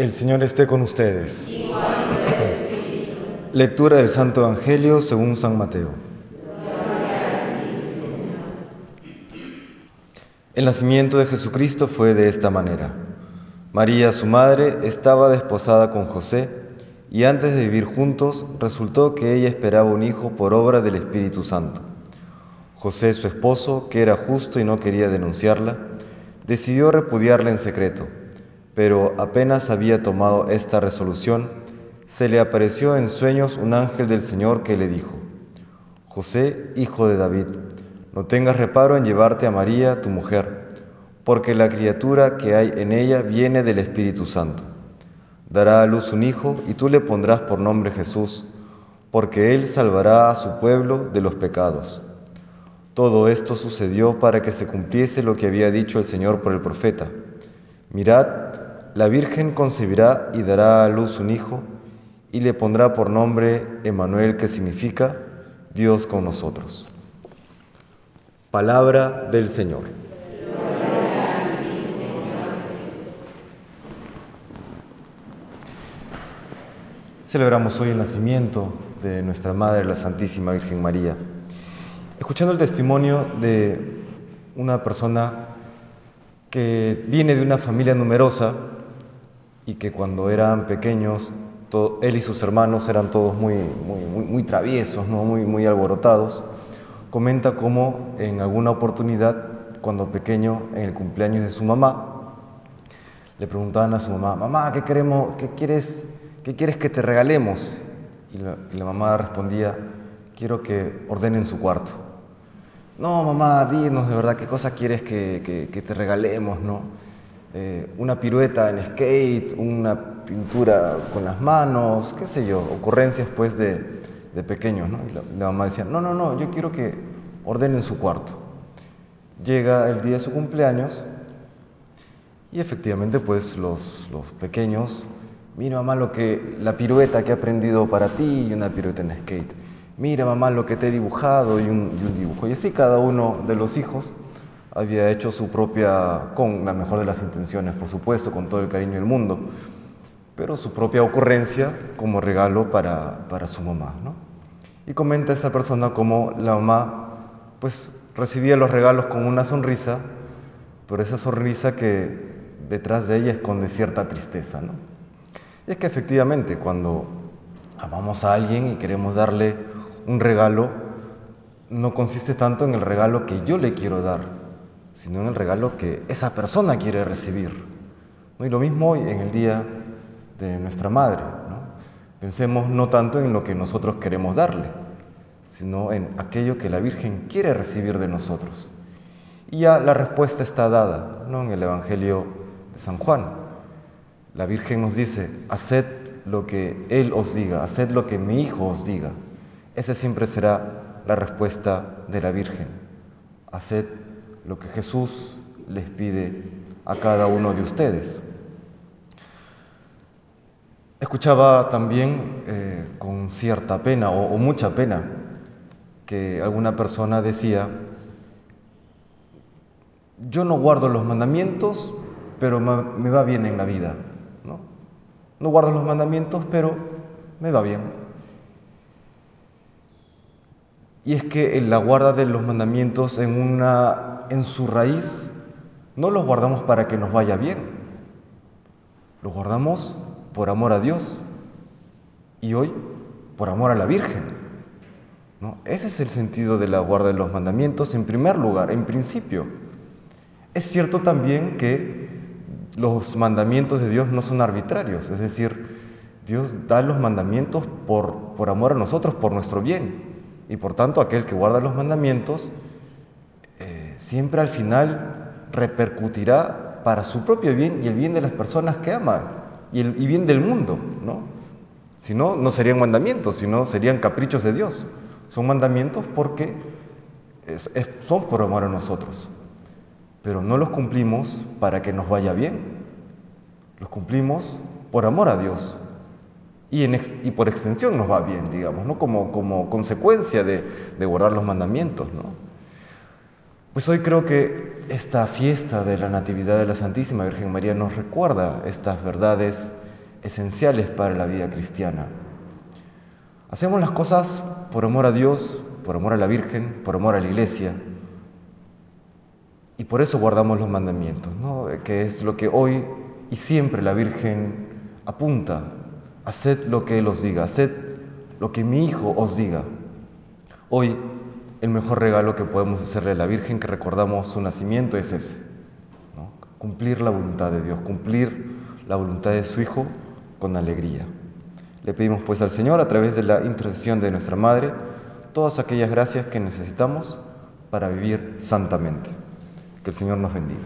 El Señor esté con ustedes. Lectura del Santo Evangelio según San Mateo. El nacimiento de Jesucristo fue de esta manera. María, su madre, estaba desposada con José y antes de vivir juntos resultó que ella esperaba un hijo por obra del Espíritu Santo. José, su esposo, que era justo y no quería denunciarla, decidió repudiarla en secreto pero apenas había tomado esta resolución, se le apareció en sueños un ángel del Señor que le dijo, José, hijo de David, no tengas reparo en llevarte a María, tu mujer, porque la criatura que hay en ella viene del Espíritu Santo. Dará a luz un hijo y tú le pondrás por nombre Jesús, porque él salvará a su pueblo de los pecados. Todo esto sucedió para que se cumpliese lo que había dicho el Señor por el profeta. Mirad, la Virgen concebirá y dará a luz un hijo y le pondrá por nombre Emanuel, que significa Dios con nosotros. Palabra del Señor. Celebramos hoy el nacimiento de nuestra Madre, la Santísima Virgen María. Escuchando el testimonio de una persona que viene de una familia numerosa, y que cuando eran pequeños, él y sus hermanos eran todos muy, muy, muy, traviesos, ¿no? muy, muy alborotados, comenta cómo en alguna oportunidad, cuando pequeño, en el cumpleaños de su mamá, le preguntaban a su mamá, mamá, ¿qué, queremos, qué, quieres, qué quieres que te regalemos? Y la, mamá respondía, quiero que ordenen su cuarto. No, mamá, dinos de verdad qué cosa quieres que, que, que te regalemos, ¿no? Eh, una pirueta en skate, una pintura con las manos, qué sé yo, ocurrencias pues de, de pequeños, ¿no? Y la, mamá decía, no, no, no, yo quiero que ordenen su cuarto. Llega el día de su cumpleaños y efectivamente pues los, los pequeños, mira mamá lo que, la pirueta que he aprendido para ti y una pirueta en skate. Mira mamá lo que te he dibujado y un, y un dibujo. Y así cada uno de los hijos había hecho su propia, con la mejor de las intenciones, por supuesto, con todo el cariño del mundo, pero su propia ocurrencia como regalo para, para su mamá. ¿no? Y comenta esta persona cómo la mamá pues recibía los regalos con una sonrisa, pero esa sonrisa que detrás de ella esconde cierta tristeza. ¿no? Y es que efectivamente cuando amamos a alguien y queremos darle un regalo, no consiste tanto en el regalo que yo le quiero dar, sino en el regalo que esa persona quiere recibir. ¿no? Y lo mismo hoy en el día de nuestra madre. Pensemos no tanto en lo que nosotros queremos darle, sino en aquello que la Virgen quiere recibir de nosotros. Y ya la respuesta está dada ¿no? en el Evangelio de San Juan. La Virgen nos dice, haced lo que Él os diga, haced lo que mi Hijo os diga. Esa siempre será la respuesta de la Virgen. Haced lo que Jesús les pide a cada uno de ustedes. Escuchaba también eh, con cierta pena o, mucha pena que alguna persona decía, yo no guardo los mandamientos, pero me, va bien en la vida. ¿no? no guardo los mandamientos, pero me va bien. Y es que en la guarda de los mandamientos en una en su raíz no los guardamos para que nos vaya bien, los guardamos por amor a Dios y hoy por amor a la Virgen. ¿no? Ese es el sentido de la guarda de los mandamientos en primer lugar, en principio. Es cierto también que los mandamientos de Dios no son arbitrarios, es decir, Dios da los mandamientos por, por amor a nosotros, por nuestro bien. Y por tanto aquel que guarda los mandamientos siempre al final repercutirá para su propio bien y el bien de las personas que ama y el bien del mundo, ¿no? Si no, no serían mandamientos, sino serían caprichos de Dios. Son mandamientos porque son por amor a nosotros, pero no los cumplimos para que nos vaya bien. Los cumplimos por amor a Dios y, por extensión nos va bien, digamos, ¿no? como, consecuencia de, de guardar los mandamientos. ¿no? Pues hoy creo que esta fiesta de la Natividad de la Santísima Virgen María nos recuerda estas verdades esenciales para la vida cristiana. Hacemos las cosas por amor a Dios, por amor a la Virgen, por amor a la Iglesia. Y por eso guardamos los mandamientos, ¿no? que es lo que hoy y siempre la Virgen apunta. Haced lo que Él os diga, haced lo que mi Hijo os diga. Hoy el mejor regalo que podemos hacerle a la Virgen que recordamos su nacimiento es ese, cumplir la voluntad de Dios, cumplir la voluntad de su Hijo con alegría. Le pedimos pues al Señor, a través de la intercesión de nuestra Madre, todas aquellas gracias que necesitamos para vivir santamente. Que el Señor nos bendiga.